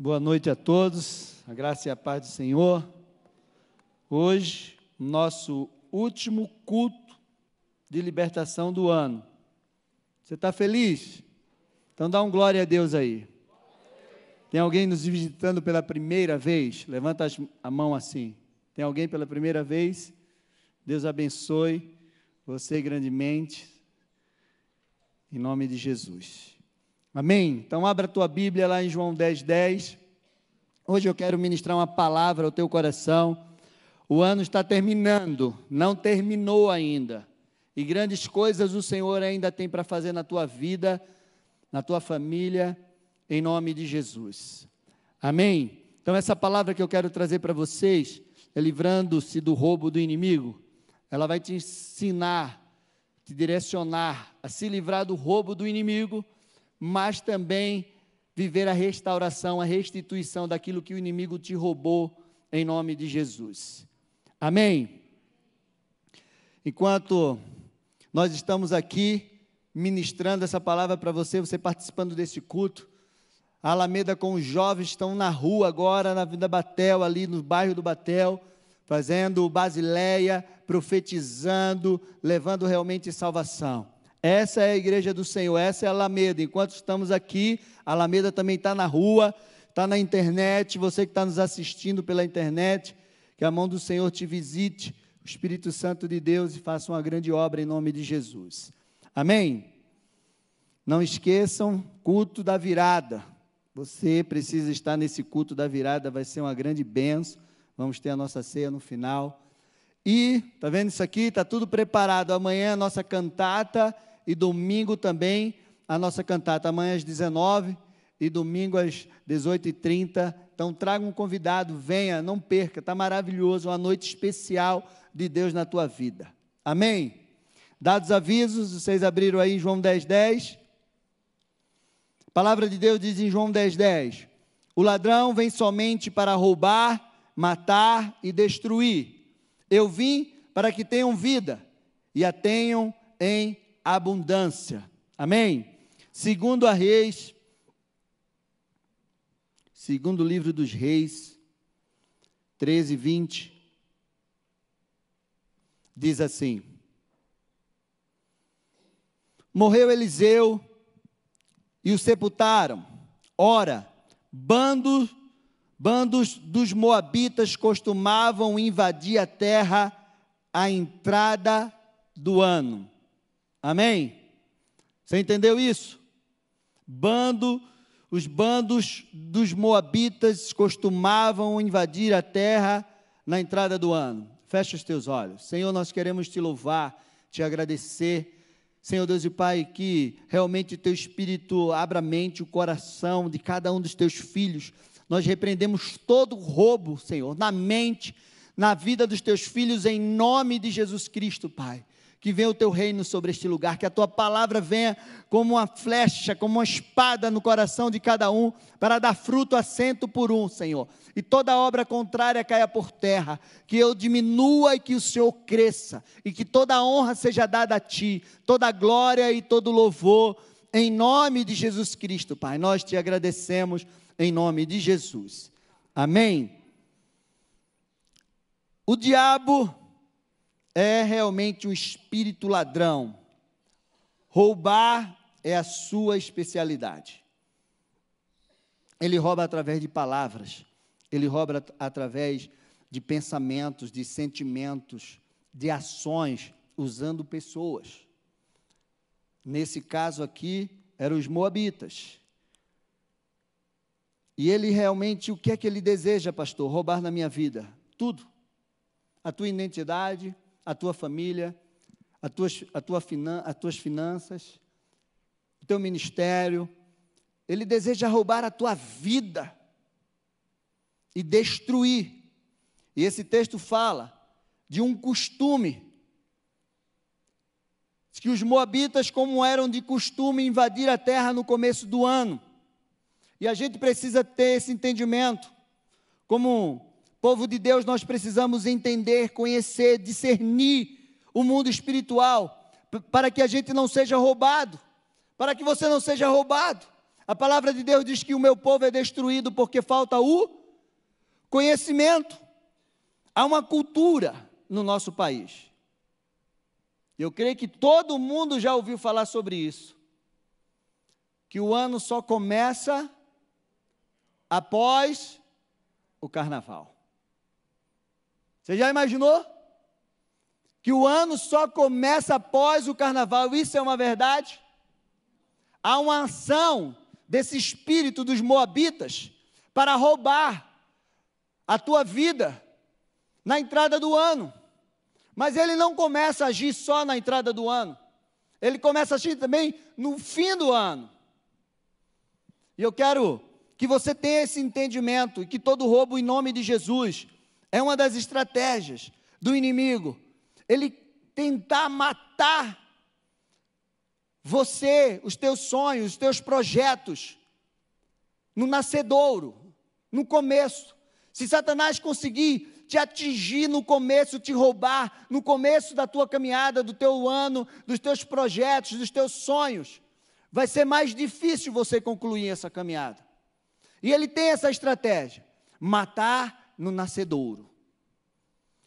Boa noite a todos, a graça e a paz do Senhor. Hoje, nosso último culto de libertação do ano. Você está feliz? Então dá um glória a Deus aí. Tem alguém nos visitando pela primeira vez? Levanta a mão assim. Tem alguém pela primeira vez? Deus abençoe você grandemente. Em nome de Jesus. Amém? Então abra a tua Bíblia lá em João 10, 10. Hoje eu quero ministrar uma palavra ao teu coração. O ano está terminando, não terminou ainda. E grandes coisas o Senhor ainda tem para fazer na tua vida, na tua família, em nome de Jesus. Amém? Então, essa palavra que eu quero trazer para vocês é livrando-se do roubo do inimigo. Ela vai te ensinar, te direcionar a se livrar do roubo do inimigo mas também viver a restauração, a restituição daquilo que o inimigo te roubou, em nome de Jesus. Amém? Enquanto nós estamos aqui ministrando essa palavra para você, você participando desse culto, a Alameda com os jovens estão na rua agora, na Vida Batel, ali no bairro do Batel, fazendo basileia, profetizando, levando realmente salvação. Essa é a igreja do Senhor, essa é a Alameda. Enquanto estamos aqui, a Alameda também está na rua, está na internet. Você que está nos assistindo pela internet, que a mão do Senhor te visite, o Espírito Santo de Deus, e faça uma grande obra em nome de Jesus. Amém? Não esqueçam, culto da virada. Você precisa estar nesse culto da virada, vai ser uma grande benção. Vamos ter a nossa ceia no final. E, tá vendo isso aqui? Está tudo preparado. Amanhã a nossa cantata e domingo também a nossa cantata, amanhã às 19 e domingo às 18h30. Então traga um convidado, venha, não perca, está maravilhoso, uma noite especial de Deus na tua vida. Amém? Dados avisos, vocês abriram aí João 10, 10. A palavra de Deus diz em João 10, 10: O ladrão vem somente para roubar, matar e destruir. Eu vim para que tenham vida e a tenham em abundância. Amém? Segundo a Reis, segundo o livro dos Reis, 13, 20, diz assim: Morreu Eliseu e o sepultaram. Ora, bandos, bandos dos moabitas costumavam invadir a terra à entrada do ano. Amém? Você entendeu isso? Bando, os bandos dos moabitas costumavam invadir a terra na entrada do ano. Fecha os teus olhos. Senhor, nós queremos te louvar, te agradecer. Senhor Deus e Pai, que realmente teu espírito abra a mente, o coração de cada um dos teus filhos. Nós repreendemos todo roubo, Senhor, na mente, na vida dos teus filhos, em nome de Jesus Cristo, Pai que venha o teu reino sobre este lugar, que a tua palavra venha como uma flecha, como uma espada no coração de cada um, para dar fruto a cento por um, Senhor. E toda obra contrária caia por terra, que eu diminua e que o Senhor cresça, e que toda honra seja dada a Ti, toda glória e todo louvor, em nome de Jesus Cristo, Pai. Nós te agradecemos em nome de Jesus. Amém. O diabo é realmente um espírito ladrão. Roubar é a sua especialidade. Ele rouba através de palavras, ele rouba através de pensamentos, de sentimentos, de ações, usando pessoas. Nesse caso aqui, eram os moabitas. E ele realmente, o que é que ele deseja, pastor? Roubar na minha vida? Tudo. A tua identidade, a tua família, a tuas, a tua finan as tuas finanças, o teu ministério. Ele deseja roubar a tua vida e destruir. E esse texto fala de um costume. Que os moabitas, como eram de costume, invadir a terra no começo do ano. E a gente precisa ter esse entendimento. Como Povo de Deus, nós precisamos entender, conhecer, discernir o mundo espiritual, para que a gente não seja roubado, para que você não seja roubado. A palavra de Deus diz que o meu povo é destruído porque falta o conhecimento. Há uma cultura no nosso país. Eu creio que todo mundo já ouviu falar sobre isso. Que o ano só começa após o carnaval. Você já imaginou? Que o ano só começa após o carnaval. Isso é uma verdade? Há uma ação desse espírito dos moabitas para roubar a tua vida na entrada do ano. Mas ele não começa a agir só na entrada do ano. Ele começa a agir também no fim do ano. E eu quero que você tenha esse entendimento e que todo roubo em nome de Jesus é uma das estratégias do inimigo. Ele tentar matar você, os teus sonhos, os teus projetos, no nascedouro, no começo. Se Satanás conseguir te atingir no começo, te roubar no começo da tua caminhada, do teu ano, dos teus projetos, dos teus sonhos, vai ser mais difícil você concluir essa caminhada. E ele tem essa estratégia: matar no nascedouro,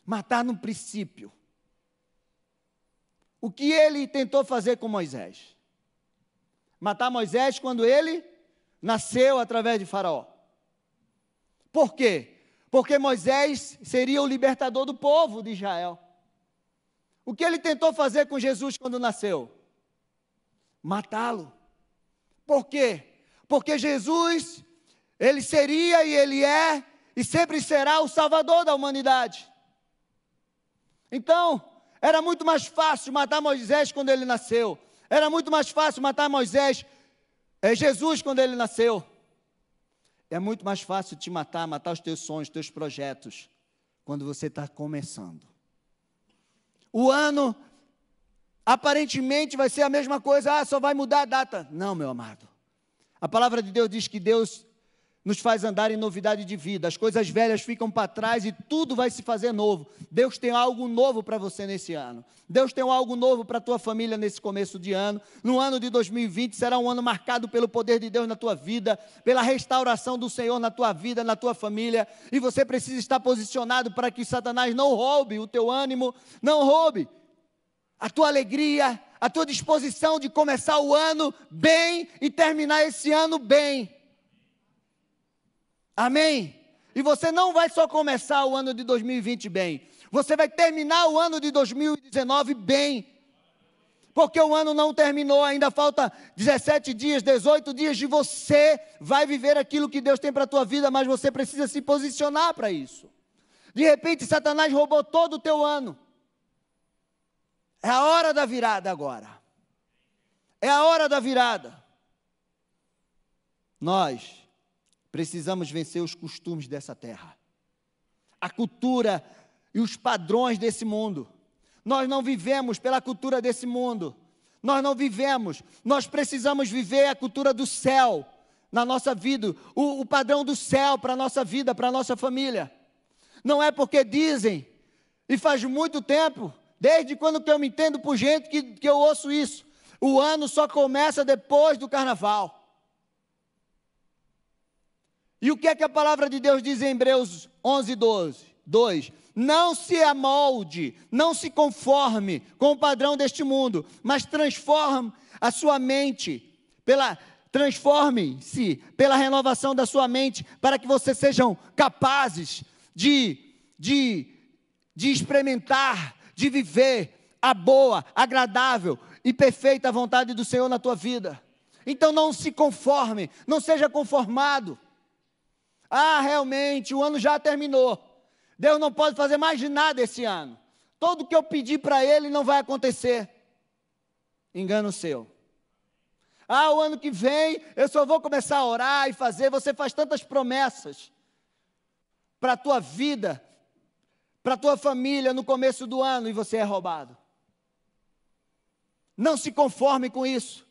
matar no princípio. O que ele tentou fazer com Moisés? Matar Moisés quando ele nasceu através de Faraó. Por quê? Porque Moisés seria o libertador do povo de Israel. O que ele tentou fazer com Jesus quando nasceu? Matá-lo. Por quê? Porque Jesus, ele seria e ele é e sempre será o salvador da humanidade. Então, era muito mais fácil matar Moisés quando ele nasceu. Era muito mais fácil matar Moisés, é, Jesus quando ele nasceu. É muito mais fácil te matar, matar os teus sonhos, os teus projetos, quando você está começando. O ano aparentemente vai ser a mesma coisa, ah, só vai mudar a data. Não, meu amado. A palavra de Deus diz que Deus nos faz andar em novidade de vida. As coisas velhas ficam para trás e tudo vai se fazer novo. Deus tem algo novo para você nesse ano. Deus tem algo novo para a tua família nesse começo de ano. No ano de 2020 será um ano marcado pelo poder de Deus na tua vida, pela restauração do Senhor na tua vida, na tua família. E você precisa estar posicionado para que Satanás não roube o teu ânimo, não roube a tua alegria, a tua disposição de começar o ano bem e terminar esse ano bem. Amém? E você não vai só começar o ano de 2020 bem, você vai terminar o ano de 2019 bem. Porque o ano não terminou, ainda falta 17 dias, 18 dias de você vai viver aquilo que Deus tem para a tua vida, mas você precisa se posicionar para isso. De repente, Satanás roubou todo o teu ano. É a hora da virada agora. É a hora da virada. Nós Precisamos vencer os costumes dessa terra, a cultura e os padrões desse mundo. Nós não vivemos pela cultura desse mundo. Nós não vivemos. Nós precisamos viver a cultura do céu na nossa vida, o, o padrão do céu para a nossa vida, para a nossa família. Não é porque dizem, e faz muito tempo, desde quando que eu me entendo por gente que, que eu ouço isso. O ano só começa depois do carnaval. E o que é que a palavra de Deus diz em Hebreus 11, 12? 2. Não se amolde, não se conforme com o padrão deste mundo, mas transforme a sua mente pela transforme-se pela renovação da sua mente, para que vocês sejam capazes de, de, de experimentar, de viver a boa, agradável e perfeita vontade do Senhor na tua vida. Então não se conforme, não seja conformado. Ah, realmente, o ano já terminou. Deus não pode fazer mais de nada esse ano. Tudo que eu pedi para Ele não vai acontecer. Engano seu. Ah, o ano que vem eu só vou começar a orar e fazer. Você faz tantas promessas para a tua vida, para a tua família no começo do ano e você é roubado. Não se conforme com isso.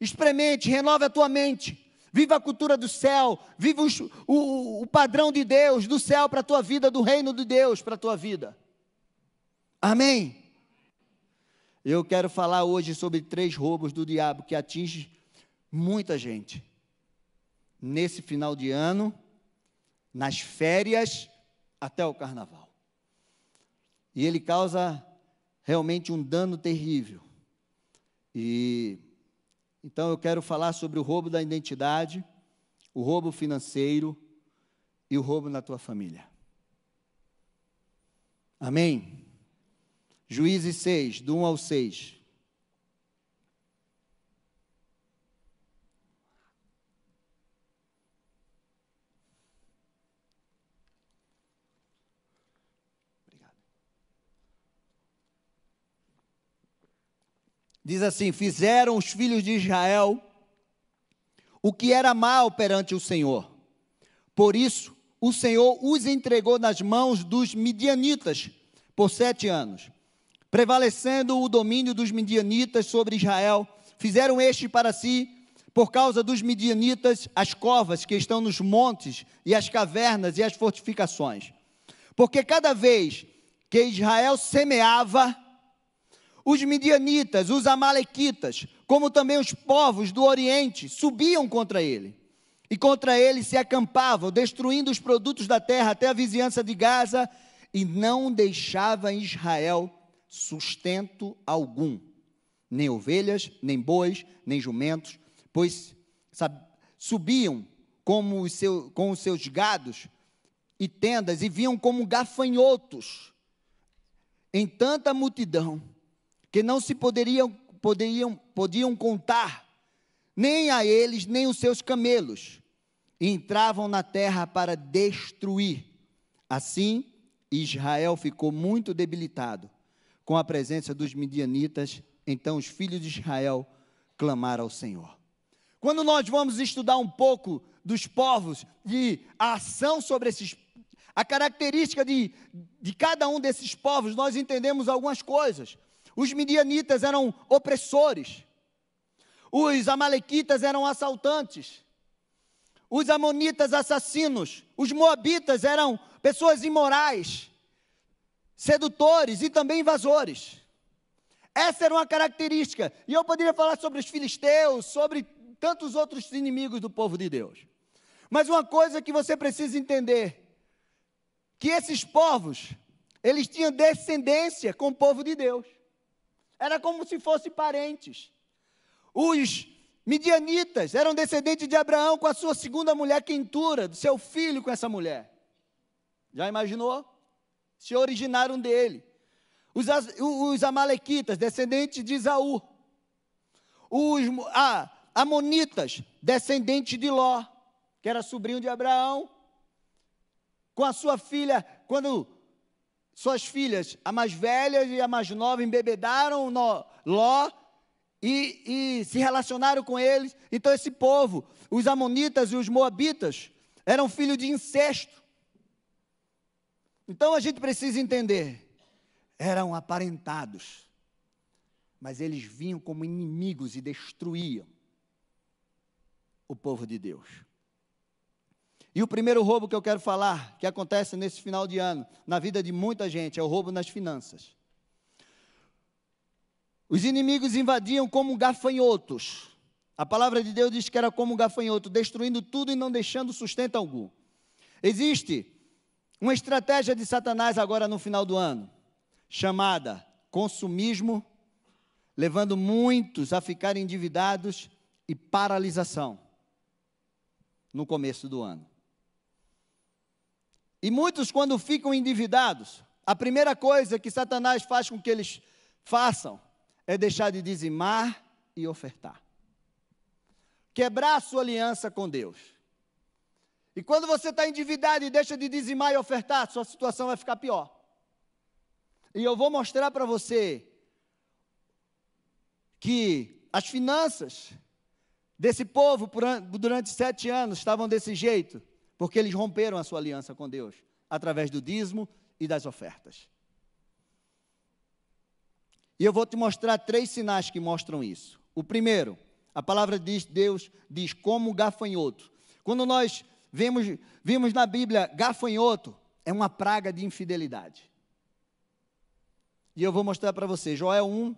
Experimente, renove a tua mente viva a cultura do céu, viva o, o, padrão de Deus, do céu para a tua vida, do reino de Deus para a tua vida. Amém? Eu quero falar hoje sobre três roubos do diabo que atingem muita gente. nesse final de ano, nas férias, até o carnaval. E ele causa realmente um dano terrível. E então eu quero falar sobre o roubo da identidade, o roubo financeiro e o roubo na tua família. Amém? Juízes 6, do 1 ao 6. Diz assim: Fizeram os filhos de Israel o que era mal perante o Senhor. Por isso, o Senhor os entregou nas mãos dos midianitas por sete anos. Prevalecendo o domínio dos midianitas sobre Israel, fizeram este para si, por causa dos midianitas, as covas que estão nos montes, e as cavernas e as fortificações. Porque cada vez que Israel semeava, os midianitas, os amalequitas, como também os povos do Oriente, subiam contra ele. E contra ele se acampavam, destruindo os produtos da terra até a vizinhança de Gaza, e não deixava em Israel sustento algum, nem ovelhas, nem bois, nem jumentos, pois sabe, subiam como os seu, com os seus gados e tendas e vinham como gafanhotos em tanta multidão que não se poderiam, poderiam, podiam contar, nem a eles, nem os seus camelos, e entravam na terra para destruir. Assim, Israel ficou muito debilitado com a presença dos midianitas, então os filhos de Israel clamaram ao Senhor. Quando nós vamos estudar um pouco dos povos e a ação sobre esses a característica de, de cada um desses povos, nós entendemos algumas coisas. Os midianitas eram opressores. Os amalequitas eram assaltantes. Os amonitas assassinos. Os moabitas eram pessoas imorais, sedutores e também invasores. Essa era uma característica. E eu poderia falar sobre os filisteus, sobre tantos outros inimigos do povo de Deus. Mas uma coisa que você precisa entender, que esses povos, eles tinham descendência com o povo de Deus. Era como se fossem parentes. Os midianitas eram descendentes de Abraão com a sua segunda mulher, Quentura, do seu filho com essa mulher. Já imaginou? Se originaram dele. Os, os amalequitas, descendentes de Isaú. Os ah, amonitas, descendentes de Ló, que era sobrinho de Abraão, com a sua filha, quando suas filhas, a mais velha e a mais nova, embebedaram no Ló e, e se relacionaram com eles. Então, esse povo, os Amonitas e os Moabitas, eram filhos de incesto. Então, a gente precisa entender: eram aparentados, mas eles vinham como inimigos e destruíam o povo de Deus. E o primeiro roubo que eu quero falar, que acontece nesse final de ano, na vida de muita gente, é o roubo nas finanças. Os inimigos invadiam como gafanhotos. A palavra de Deus diz que era como gafanhoto, destruindo tudo e não deixando sustento algum. Existe uma estratégia de Satanás agora no final do ano, chamada consumismo, levando muitos a ficarem endividados e paralisação no começo do ano. E muitos, quando ficam endividados, a primeira coisa que Satanás faz com que eles façam é deixar de dizimar e ofertar. Quebrar a sua aliança com Deus. E quando você está endividado e deixa de dizimar e ofertar, sua situação vai ficar pior. E eu vou mostrar para você que as finanças desse povo durante sete anos estavam desse jeito porque eles romperam a sua aliança com Deus através do dízimo e das ofertas. E eu vou te mostrar três sinais que mostram isso. O primeiro, a palavra de Deus diz como gafanhoto. Quando nós vemos, vimos na Bíblia gafanhoto, é uma praga de infidelidade. E eu vou mostrar para você. Joel 1,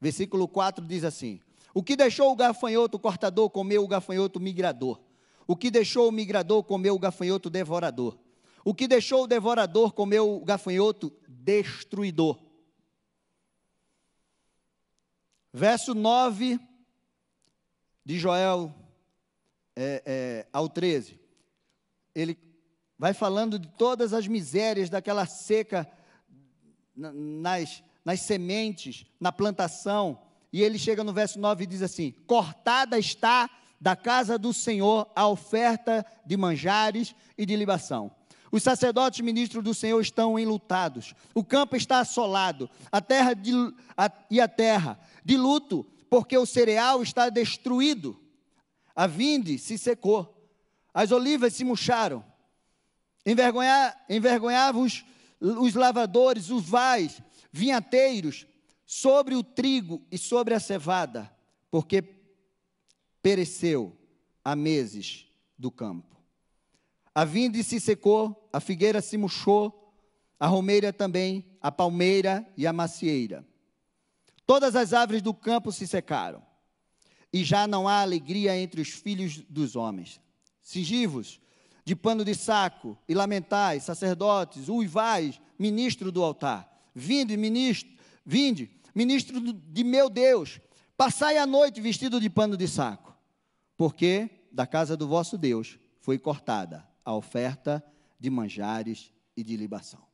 versículo 4 diz assim: O que deixou o gafanhoto cortador comeu o gafanhoto migrador. O que deixou o migrador comer o gafanhoto devorador. O que deixou o devorador comer o gafanhoto destruidor. Verso 9 de Joel é, é, ao 13. Ele vai falando de todas as misérias daquela seca nas, nas sementes, na plantação. E ele chega no verso 9 e diz assim: Cortada está da casa do Senhor a oferta de manjares e de libação. Os sacerdotes ministros do Senhor estão enlutados. O campo está assolado. A terra de, a, e a terra de luto, porque o cereal está destruído. A vinde se secou. As olivas se murcharam. Envergonha, envergonhavam os, os lavadores, os vais, vinhateiros, sobre o trigo e sobre a cevada, porque pereceu há meses do campo. A vinde se secou, a figueira se murchou, a romeira também, a palmeira e a macieira. Todas as árvores do campo se secaram, e já não há alegria entre os filhos dos homens. Singivos, de pano de saco, e lamentais, sacerdotes, uivais, ministro do altar. Vinde, ministro, vinde, ministro de meu Deus, passai a noite vestido de pano de saco, porque da casa do vosso Deus foi cortada a oferta de manjares e de libação.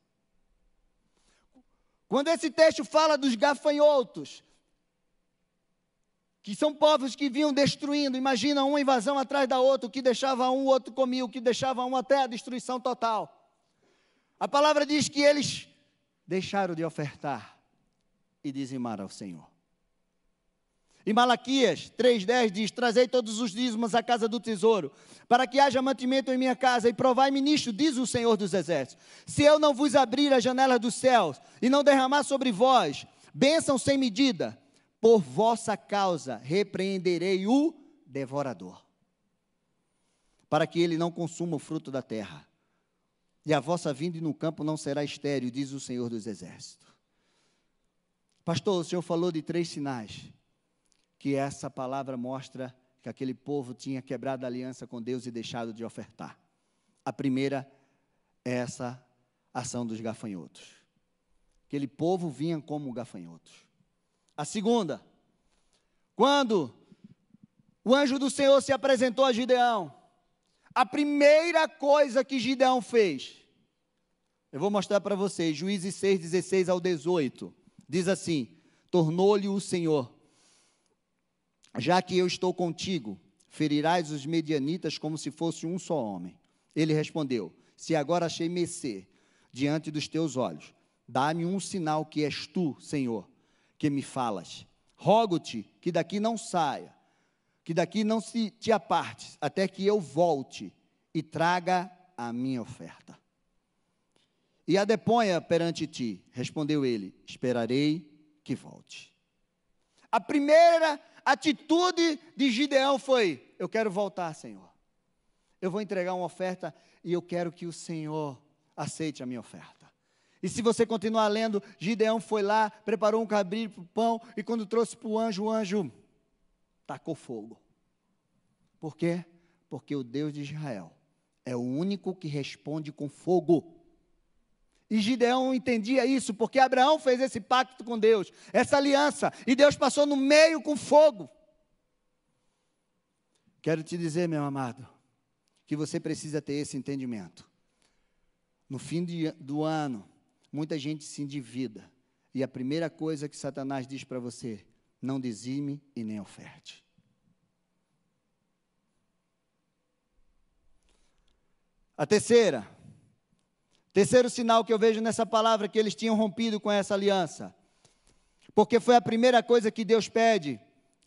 Quando esse texto fala dos gafanhotos, que são povos que vinham destruindo, imagina uma invasão atrás da outra, o que deixava um, o outro comia, o que deixava um até a destruição total. A palavra diz que eles deixaram de ofertar e dizimar ao Senhor. E Malaquias 3,10 diz: Trazei todos os dízimos à casa do tesouro, para que haja mantimento em minha casa, e provai-me nisto, diz o Senhor dos Exércitos. Se eu não vos abrir a janela dos céus, e não derramar sobre vós bênção sem medida, por vossa causa repreenderei o devorador, para que ele não consuma o fruto da terra. E a vossa vinda no campo não será estéril, diz o Senhor dos Exércitos. Pastor, o senhor falou de três sinais que essa palavra mostra que aquele povo tinha quebrado a aliança com Deus e deixado de ofertar. A primeira é essa ação dos gafanhotos. Aquele povo vinha como gafanhotos. A segunda, quando o anjo do Senhor se apresentou a Gideão, a primeira coisa que Gideão fez, eu vou mostrar para vocês, Juízes 6, 16 ao 18, diz assim: Tornou-lhe o Senhor já que eu estou contigo, ferirás os medianitas como se fosse um só homem. Ele respondeu: Se agora achei mercê diante dos teus olhos, dá-me um sinal que és tu, Senhor, que me falas. Rogo-te que daqui não saia, que daqui não se te apartes, até que eu volte e traga a minha oferta. E a deponha perante ti, respondeu ele: Esperarei que volte. A primeira atitude de Gideão foi: Eu quero voltar, Senhor. Eu vou entregar uma oferta e eu quero que o Senhor aceite a minha oferta. E se você continuar lendo, Gideão foi lá, preparou um cabrito para o pão, e quando trouxe para o anjo, o anjo tacou fogo. Por quê? Porque o Deus de Israel é o único que responde com fogo. E Gideão entendia isso, porque Abraão fez esse pacto com Deus, essa aliança, e Deus passou no meio com fogo. Quero te dizer, meu amado, que você precisa ter esse entendimento. No fim de, do ano, muita gente se endivida, e a primeira coisa que Satanás diz para você: não dizime e nem oferte. A terceira, Terceiro sinal que eu vejo nessa palavra é que eles tinham rompido com essa aliança. Porque foi a primeira coisa que Deus pede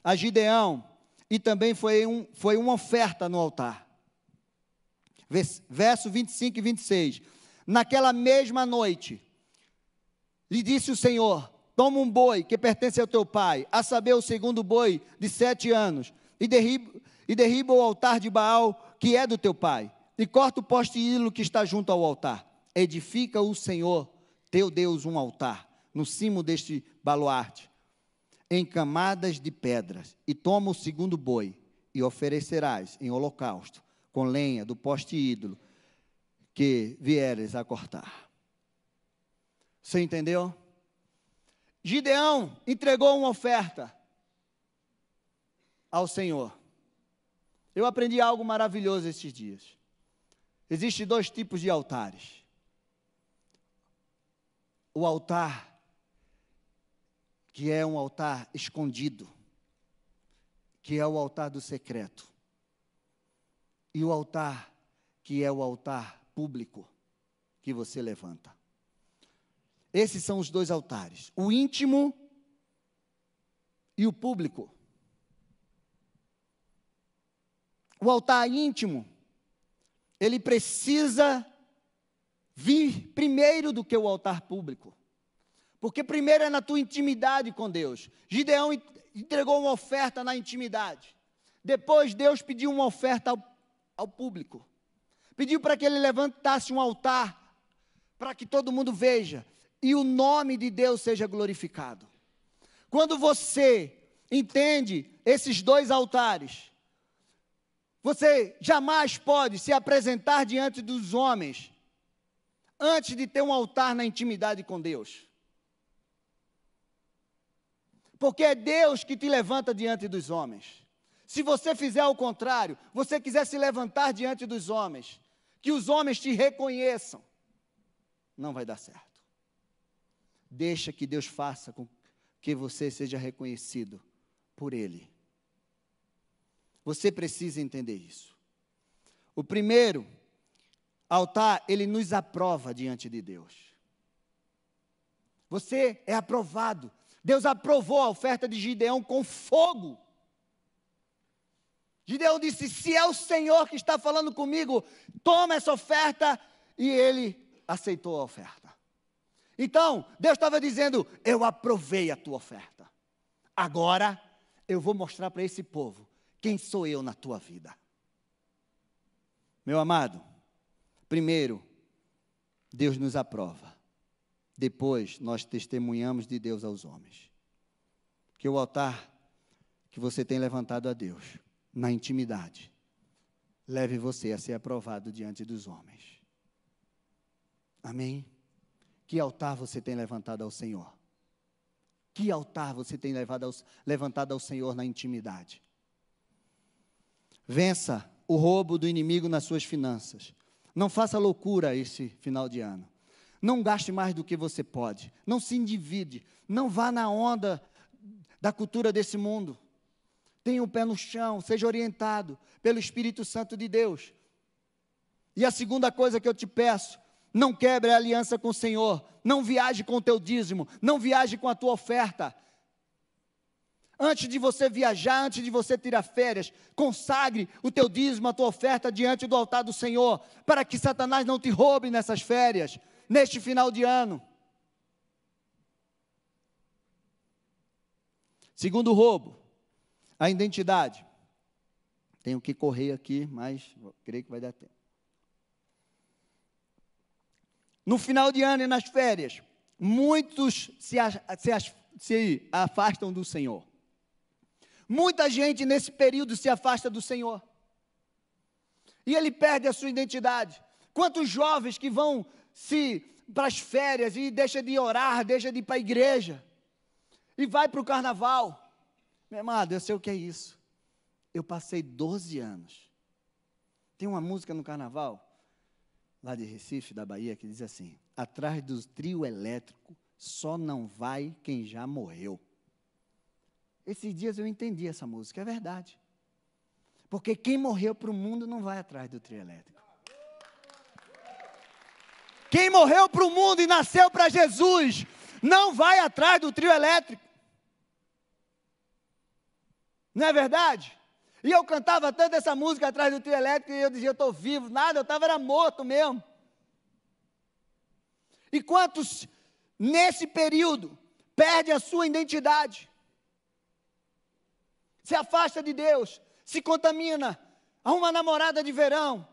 a Gideão e também foi, um, foi uma oferta no altar. Verso 25 e 26. Naquela mesma noite, lhe disse o Senhor: Toma um boi que pertence ao teu pai, a saber, o segundo boi de sete anos, e derriba, e derriba o altar de Baal, que é do teu pai, e corta o poste hilo que está junto ao altar edifica o Senhor, teu Deus, um altar, no cimo deste baluarte, em camadas de pedras, e toma o segundo boi, e oferecerás em holocausto, com lenha do poste ídolo que vieres a cortar. Você entendeu? Gideão entregou uma oferta ao Senhor. Eu aprendi algo maravilhoso esses dias. Existem dois tipos de altares. O altar que é um altar escondido, que é o altar do secreto, e o altar que é o altar público que você levanta. Esses são os dois altares, o íntimo e o público. O altar íntimo, ele precisa vir primeiro do que o altar público. Porque primeiro é na tua intimidade com Deus. Gideão entregou uma oferta na intimidade. Depois Deus pediu uma oferta ao, ao público. Pediu para que ele levantasse um altar para que todo mundo veja e o nome de Deus seja glorificado. Quando você entende esses dois altares, você jamais pode se apresentar diante dos homens antes de ter um altar na intimidade com Deus. Porque é Deus que te levanta diante dos homens. Se você fizer o contrário, você quiser se levantar diante dos homens, que os homens te reconheçam, não vai dar certo. Deixa que Deus faça com que você seja reconhecido por Ele. Você precisa entender isso. O primeiro altar, ele nos aprova diante de Deus. Você é aprovado Deus aprovou a oferta de Gideão com fogo. Gideão disse: Se é o Senhor que está falando comigo, toma essa oferta. E ele aceitou a oferta. Então, Deus estava dizendo: Eu aprovei a tua oferta. Agora, eu vou mostrar para esse povo quem sou eu na tua vida. Meu amado, primeiro, Deus nos aprova. Depois nós testemunhamos de Deus aos homens. Que o altar que você tem levantado a Deus, na intimidade, leve você a ser aprovado diante dos homens. Amém? Que altar você tem levantado ao Senhor? Que altar você tem levado levantado ao Senhor na intimidade? Vença o roubo do inimigo nas suas finanças. Não faça loucura esse final de ano. Não gaste mais do que você pode. Não se endivide. Não vá na onda da cultura desse mundo. Tenha o pé no chão, seja orientado pelo Espírito Santo de Deus. E a segunda coisa que eu te peço, não quebre a aliança com o Senhor, não viaje com o teu dízimo, não viaje com a tua oferta. Antes de você viajar, antes de você tirar férias, consagre o teu dízimo, a tua oferta diante do altar do Senhor, para que Satanás não te roube nessas férias neste final de ano. Segundo roubo, a identidade. Tenho que correr aqui, mas creio que vai dar tempo. No final de ano e nas férias, muitos se, se, se afastam do Senhor. Muita gente nesse período se afasta do Senhor. E ele perde a sua identidade. Quantos jovens que vão se para as férias e deixa de orar, deixa de ir para a igreja e vai para o carnaval. Meu amado, eu sei o que é isso. Eu passei 12 anos. Tem uma música no carnaval, lá de Recife, da Bahia, que diz assim: Atrás do trio elétrico só não vai quem já morreu. Esses dias eu entendi essa música, é verdade. Porque quem morreu para o mundo não vai atrás do trio elétrico. Quem morreu para o mundo e nasceu para Jesus, não vai atrás do trio elétrico. Não é verdade? E eu cantava tanto essa música atrás do trio elétrico e eu dizia, eu estou vivo, nada, eu estava era morto mesmo. E quantos, nesse período, perdem a sua identidade, se afasta de Deus, se contamina, arruma namorada de verão,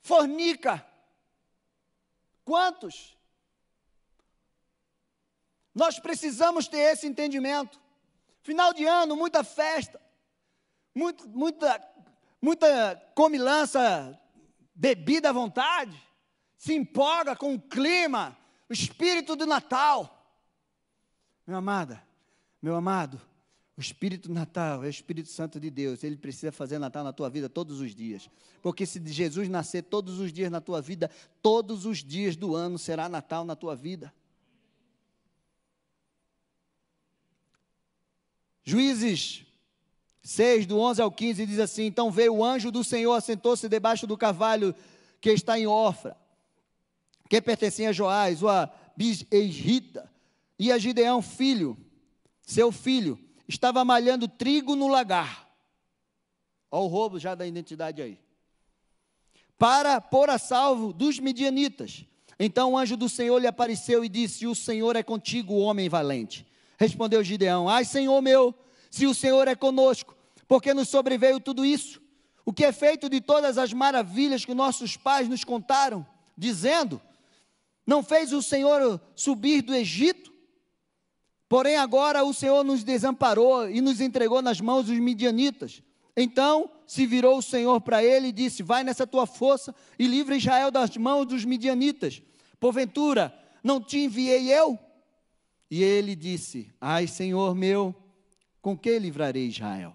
fornica, Quantos? Nós precisamos ter esse entendimento. Final de ano, muita festa, muito, muita, muita comilança, bebida à vontade, se empolga com o clima, o espírito do Natal. Meu amada, meu amado, o Espírito Natal é o Espírito Santo de Deus. Ele precisa fazer Natal na tua vida todos os dias. Porque se Jesus nascer todos os dias na tua vida, todos os dias do ano será Natal na tua vida. Juízes 6, do 11 ao 15, diz assim: Então veio o anjo do Senhor, assentou-se debaixo do cavalo que está em Ofra, que pertencia a Joás, o Abisrita, e a Gideão, filho, seu filho, estava malhando trigo no lagar. Olha o roubo já da identidade aí. Para pôr a salvo dos midianitas. Então o anjo do Senhor lhe apareceu e disse: O Senhor é contigo, homem valente. Respondeu Gideão: Ai, Senhor meu, se o Senhor é conosco, porque nos sobreveio tudo isso? O que é feito de todas as maravilhas que nossos pais nos contaram, dizendo: Não fez o Senhor subir do Egito? Porém, agora o Senhor nos desamparou e nos entregou nas mãos dos midianitas. Então se virou o Senhor para ele e disse: Vai nessa tua força e livra Israel das mãos dos midianitas. Porventura, não te enviei eu? E ele disse: Ai, Senhor meu, com que livrarei Israel?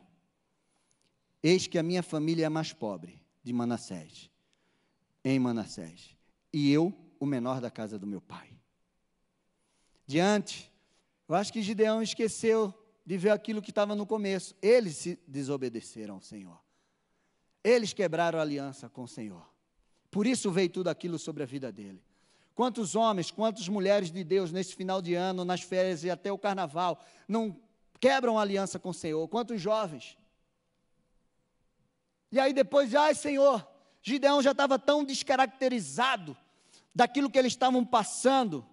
Eis que a minha família é mais pobre de Manassés, em Manassés, e eu o menor da casa do meu pai. Diante eu acho que Gideão esqueceu de ver aquilo que estava no começo. Eles se desobedeceram ao Senhor. Eles quebraram a aliança com o Senhor. Por isso veio tudo aquilo sobre a vida dele. Quantos homens, quantas mulheres de Deus nesse final de ano, nas férias e até o carnaval, não quebram a aliança com o Senhor? Quantos jovens? E aí depois, ai Senhor, Gideão já estava tão descaracterizado daquilo que eles estavam passando,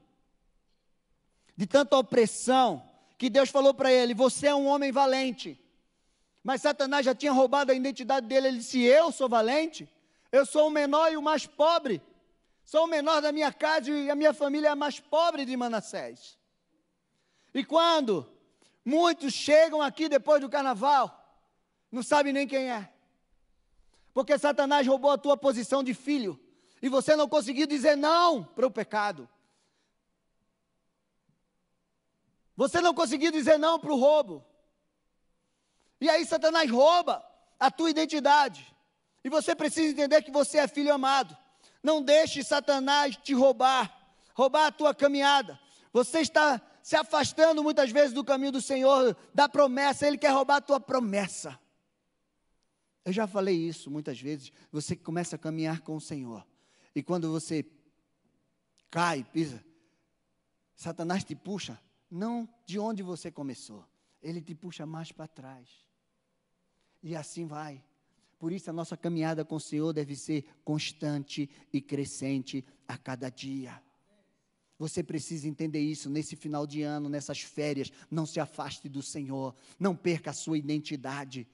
de tanta opressão, que Deus falou para ele: Você é um homem valente. Mas Satanás já tinha roubado a identidade dele. Ele disse: Eu sou valente. Eu sou o menor e o mais pobre. Sou o menor da minha casa e a minha família é a mais pobre de Manassés. E quando muitos chegam aqui depois do carnaval, não sabem nem quem é. Porque Satanás roubou a tua posição de filho. E você não conseguiu dizer não para o pecado. Você não conseguiu dizer não para o roubo. E aí Satanás rouba a tua identidade. E você precisa entender que você é filho amado. Não deixe Satanás te roubar, roubar a tua caminhada. Você está se afastando muitas vezes do caminho do Senhor, da promessa, ele quer roubar a tua promessa. Eu já falei isso muitas vezes. Você começa a caminhar com o Senhor. E quando você cai, pisa, Satanás te puxa não de onde você começou. Ele te puxa mais para trás. E assim vai. Por isso a nossa caminhada com o Senhor deve ser constante e crescente a cada dia. Você precisa entender isso nesse final de ano, nessas férias. Não se afaste do Senhor. Não perca a sua identidade.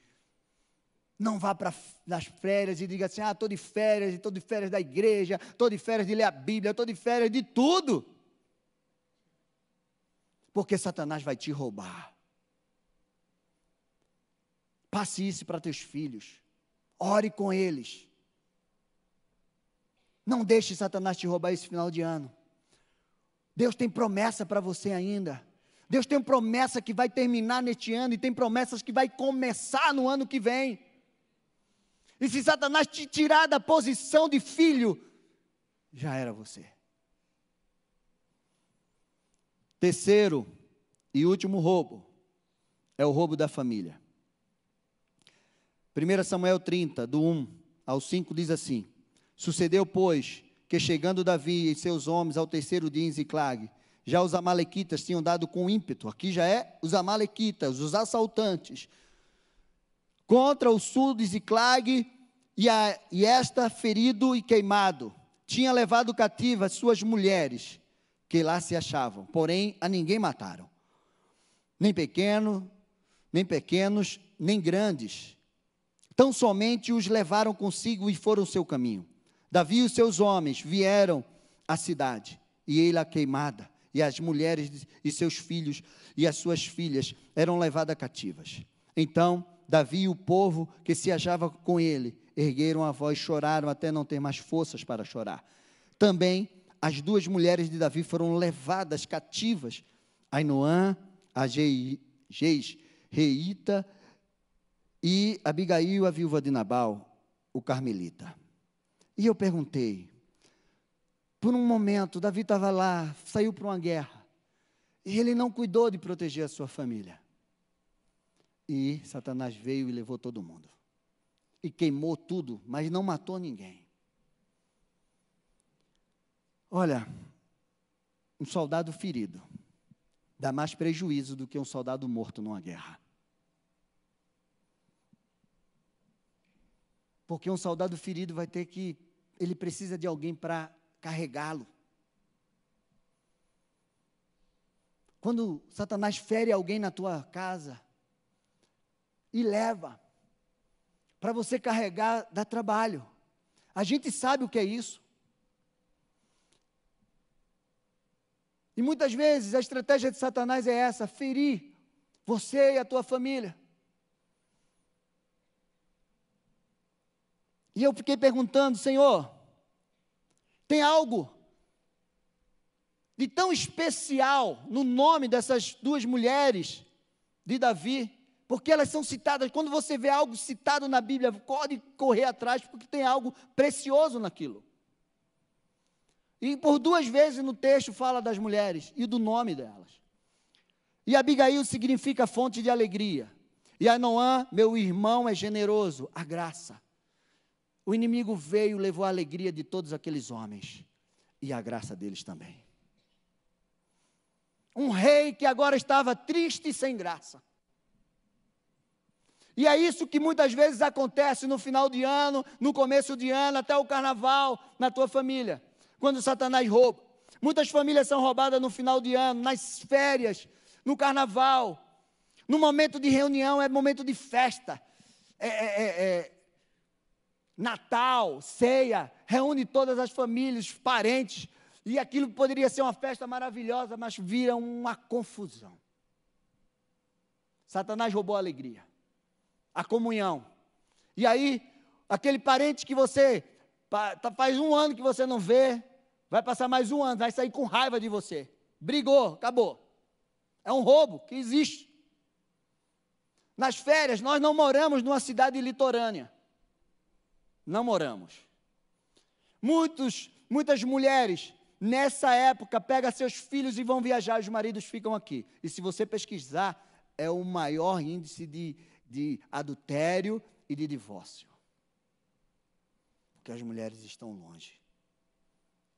Não vá para as férias e diga assim: ah, estou de férias, estou de férias da igreja, estou de férias de ler a Bíblia, estou de férias de tudo porque Satanás vai te roubar. Passe isso para teus filhos, ore com eles. Não deixe Satanás te roubar esse final de ano. Deus tem promessa para você ainda. Deus tem promessa que vai terminar neste ano e tem promessas que vai começar no ano que vem. E se Satanás te tirar da posição de filho, já era você. Terceiro e último roubo é o roubo da família. 1 Samuel 30, do 1 ao 5, diz assim: Sucedeu, pois, que chegando Davi e seus homens ao terceiro dia em Ziclag, já os amalequitas tinham dado com ímpeto, aqui já é os amalequitas, os assaltantes, contra o sul de Ziclag, e, a, e esta ferido e queimado, tinha levado cativas suas mulheres, que lá se achavam, porém a ninguém mataram. Nem pequeno, nem pequenos, nem grandes. Tão somente os levaram consigo e foram seu caminho. Davi e os seus homens vieram à cidade, e ele a queimada, e as mulheres e seus filhos e as suas filhas eram levadas cativas. Então Davi e o povo que se achava com ele ergueram a voz, choraram até não ter mais forças para chorar. Também as duas mulheres de Davi foram levadas cativas, Ainoã, a Geis, Reita e Abigail, a viúva de Nabal, o carmelita. E eu perguntei, por um momento, Davi estava lá, saiu para uma guerra, e ele não cuidou de proteger a sua família. E Satanás veio e levou todo mundo. E queimou tudo, mas não matou ninguém. Olha, um soldado ferido dá mais prejuízo do que um soldado morto numa guerra. Porque um soldado ferido vai ter que, ele precisa de alguém para carregá-lo. Quando Satanás fere alguém na tua casa e leva para você carregar, dá trabalho. A gente sabe o que é isso. E muitas vezes a estratégia de Satanás é essa: ferir você e a tua família. E eu fiquei perguntando, Senhor, tem algo de tão especial no nome dessas duas mulheres de Davi? Porque elas são citadas, quando você vê algo citado na Bíblia, pode correr atrás, porque tem algo precioso naquilo. E por duas vezes no texto fala das mulheres e do nome delas. E Abigail significa fonte de alegria. E Anoã, meu irmão, é generoso, a graça. O inimigo veio, levou a alegria de todos aqueles homens e a graça deles também. Um rei que agora estava triste e sem graça. E é isso que muitas vezes acontece no final de ano, no começo de ano, até o carnaval, na tua família, quando Satanás rouba. Muitas famílias são roubadas no final de ano, nas férias, no carnaval. No momento de reunião, é momento de festa. É, é, é, é Natal, ceia, reúne todas as famílias, parentes, e aquilo poderia ser uma festa maravilhosa, mas vira uma confusão. Satanás roubou a alegria, a comunhão. E aí, aquele parente que você tá, faz um ano que você não vê, vai passar mais um ano, vai sair com raiva de você. Brigou, acabou. É um roubo que existe. Nas férias, nós não moramos numa cidade litorânea namoramos. Muitos, muitas mulheres nessa época pegam seus filhos e vão viajar, os maridos ficam aqui. E se você pesquisar, é o maior índice de, de adultério e de divórcio. Porque as mulheres estão longe.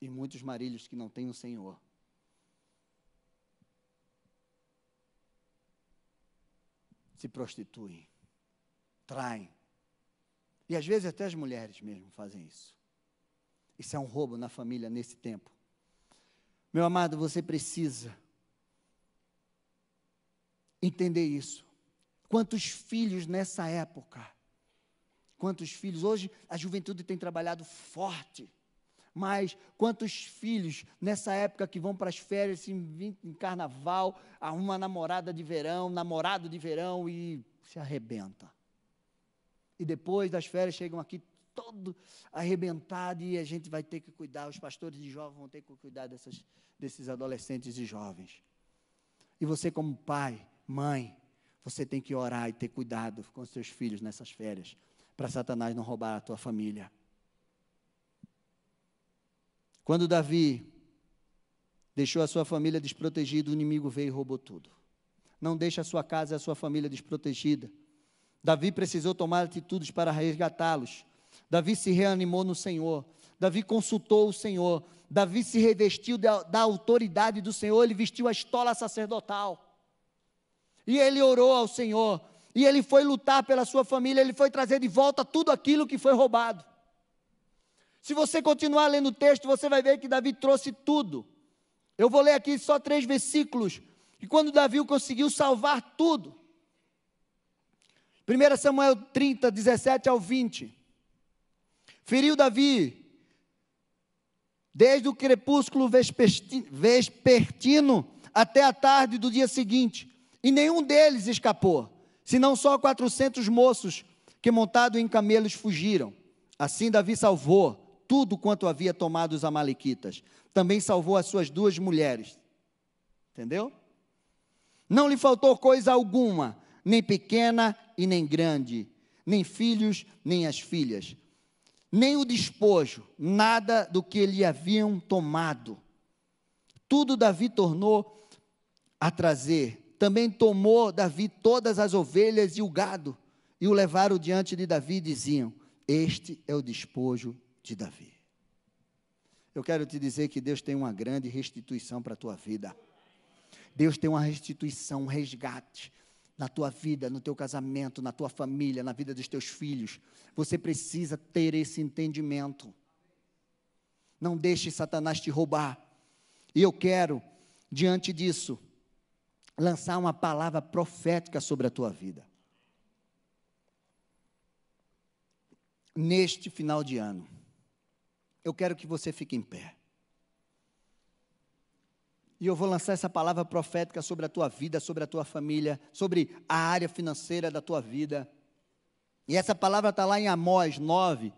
Muitos maridos que não têm o Senhor. Se prostituem, traem, e às vezes até as mulheres mesmo fazem isso. Isso é um roubo na família nesse tempo. Meu amado, você precisa entender isso. Quantos filhos nessa época? Quantos filhos? Hoje a juventude tem trabalhado forte. Mas quantos filhos nessa época que vão para as férias, em, em carnaval, arruma namorada de verão, namorado de verão e se arrebenta. E depois das férias chegam aqui todo arrebentado e a gente vai ter que cuidar, os pastores de jovens vão ter que cuidar dessas, desses adolescentes e jovens. E você, como pai, mãe, você tem que orar e ter cuidado com seus filhos nessas férias, para Satanás não roubar a tua família. Quando Davi deixou a sua família desprotegida, o inimigo veio e roubou tudo. Não deixe a sua casa e a sua família desprotegida. Davi precisou tomar atitudes para resgatá-los. Davi se reanimou no Senhor. Davi consultou o Senhor. Davi se revestiu da, da autoridade do Senhor. Ele vestiu a estola sacerdotal. E ele orou ao Senhor. E ele foi lutar pela sua família. Ele foi trazer de volta tudo aquilo que foi roubado. Se você continuar lendo o texto, você vai ver que Davi trouxe tudo. Eu vou ler aqui só três versículos. E quando Davi conseguiu salvar tudo, 1 Samuel 30, 17 ao 20. Feriu Davi, desde o crepúsculo vespertino até a tarde do dia seguinte, e nenhum deles escapou, senão só 400 moços que montados em camelos fugiram. Assim Davi salvou tudo quanto havia tomado os amalequitas. Também salvou as suas duas mulheres. Entendeu? Não lhe faltou coisa alguma, nem pequena e nem grande, nem filhos, nem as filhas, nem o despojo, nada do que lhe haviam tomado. Tudo Davi tornou a trazer. Também tomou Davi todas as ovelhas e o gado, e o levaram diante de Davi e diziam: Este é o despojo de Davi. Eu quero te dizer que Deus tem uma grande restituição para a tua vida. Deus tem uma restituição, um resgate na tua vida, no teu casamento, na tua família, na vida dos teus filhos. Você precisa ter esse entendimento. Não deixe Satanás te roubar. E eu quero, diante disso, lançar uma palavra profética sobre a tua vida. Neste final de ano, eu quero que você fique em pé. E eu vou lançar essa palavra profética sobre a tua vida, sobre a tua família, sobre a área financeira da tua vida. E essa palavra está lá em Amós 9,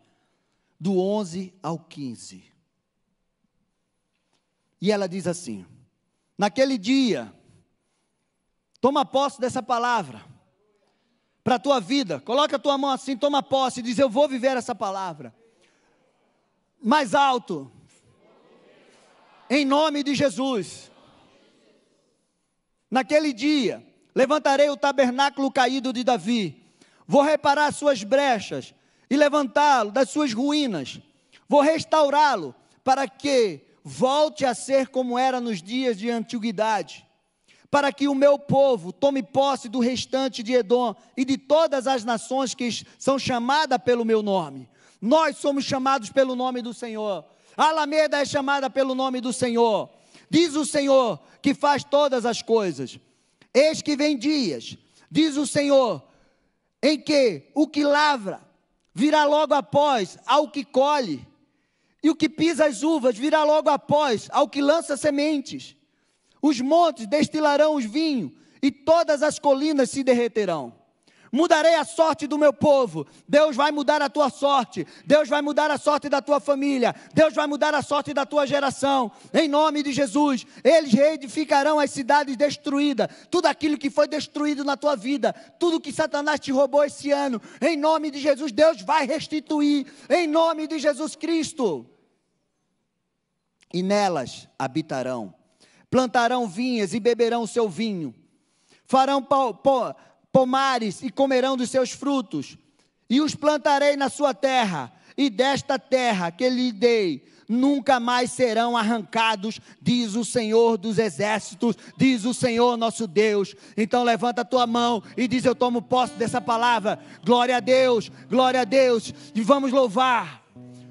do 11 ao 15. E ela diz assim: Naquele dia, toma posse dessa palavra para a tua vida. Coloca a tua mão assim, toma posse e diz: Eu vou viver essa palavra. Mais alto. Em nome de Jesus. Naquele dia, levantarei o tabernáculo caído de Davi. Vou reparar as suas brechas e levantá-lo das suas ruínas. Vou restaurá-lo para que volte a ser como era nos dias de antiguidade. Para que o meu povo tome posse do restante de Edom e de todas as nações que são chamadas pelo meu nome. Nós somos chamados pelo nome do Senhor. A Alameda é chamada pelo nome do Senhor. Diz o Senhor que faz todas as coisas. Eis que vem dias, diz o Senhor, em que o que lavra virá logo após ao que colhe, e o que pisa as uvas virá logo após ao que lança sementes. Os montes destilarão os vinhos, e todas as colinas se derreterão. Mudarei a sorte do meu povo. Deus vai mudar a tua sorte. Deus vai mudar a sorte da tua família. Deus vai mudar a sorte da tua geração. Em nome de Jesus, eles reedificarão as cidades destruídas. Tudo aquilo que foi destruído na tua vida, tudo que Satanás te roubou esse ano. Em nome de Jesus, Deus vai restituir. Em nome de Jesus Cristo. E nelas habitarão. Plantarão vinhas e beberão o seu vinho. Farão pau, pau, pomares e comerão dos seus frutos, e os plantarei na sua terra, e desta terra que lhe dei, nunca mais serão arrancados, diz o Senhor dos exércitos, diz o Senhor nosso Deus. Então levanta a tua mão e diz: Eu tomo posse dessa palavra. Glória a Deus, glória a Deus, e vamos louvar.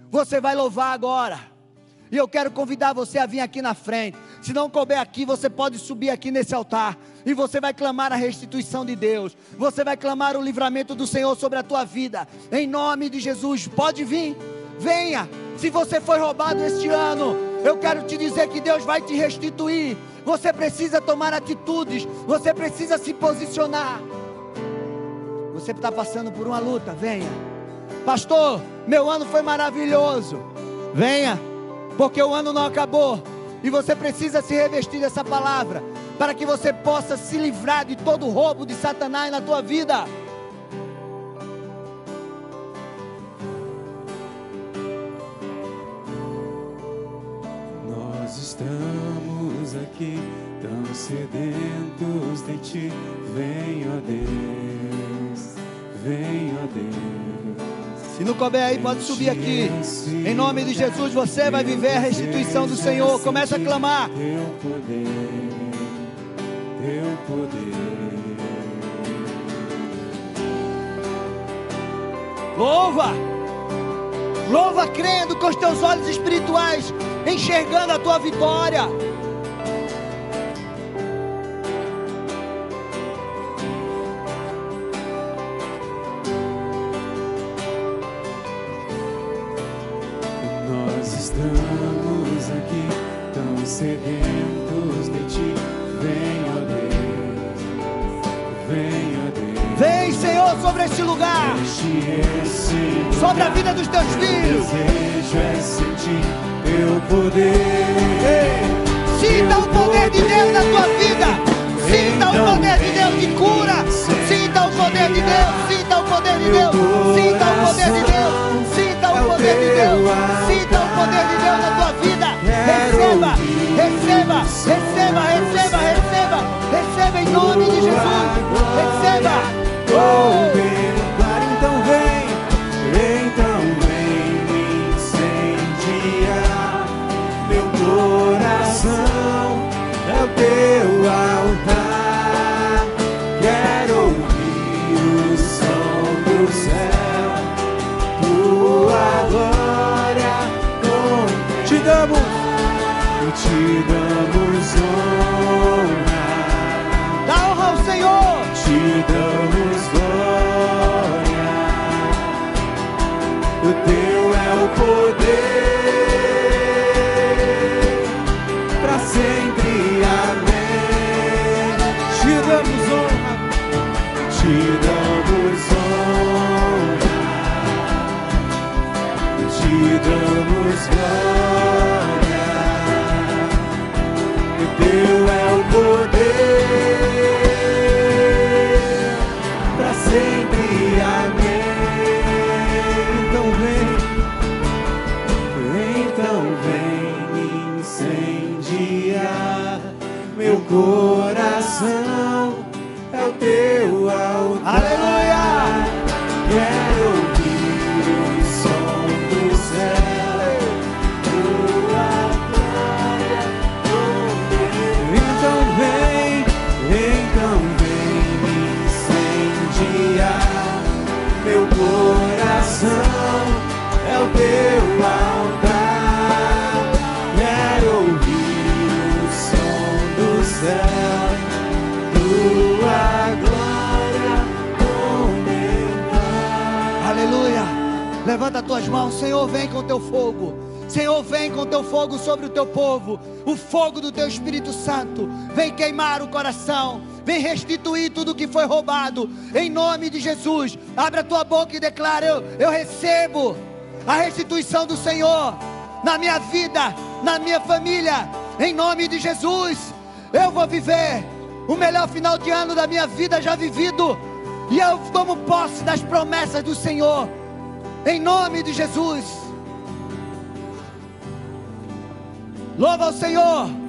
Você vai louvar agora. E eu quero convidar você a vir aqui na frente. Se não couber aqui, você pode subir aqui nesse altar. E você vai clamar a restituição de Deus. Você vai clamar o livramento do Senhor sobre a tua vida. Em nome de Jesus. Pode vir. Venha. Se você foi roubado este ano, eu quero te dizer que Deus vai te restituir. Você precisa tomar atitudes. Você precisa se posicionar. Você está passando por uma luta. Venha. Pastor, meu ano foi maravilhoso. Venha porque o ano não acabou. E você precisa se revestir dessa palavra, para que você possa se livrar de todo o roubo de Satanás na tua vida. Nós estamos aqui tão sedentos de ti. Ó Deus, ó Deus. Se não couber aí, pode subir aqui. Em nome de Jesus, você vai viver a restituição do Senhor. Começa a clamar. Teu poder, teu poder. Louva! Louva crendo com os teus olhos espirituais, enxergando a tua vitória. Sobre a vida dos teus filhos. desejo é sentir teu poder. Vem incendiar. Meu coração é o teu tuas mãos. Senhor, vem com o teu fogo. Senhor, vem com o teu fogo sobre o teu povo. O fogo do teu Espírito Santo. Vem queimar o coração. Vem restituir tudo que foi roubado. Em nome de Jesus. Abra a tua boca e declara: Eu, eu recebo a restituição do Senhor na minha vida, na minha família. Em nome de Jesus. Eu vou viver o melhor final de ano da minha vida já vivido. E eu tomo posse das promessas do Senhor. Em nome de Jesus. Louva ao Senhor.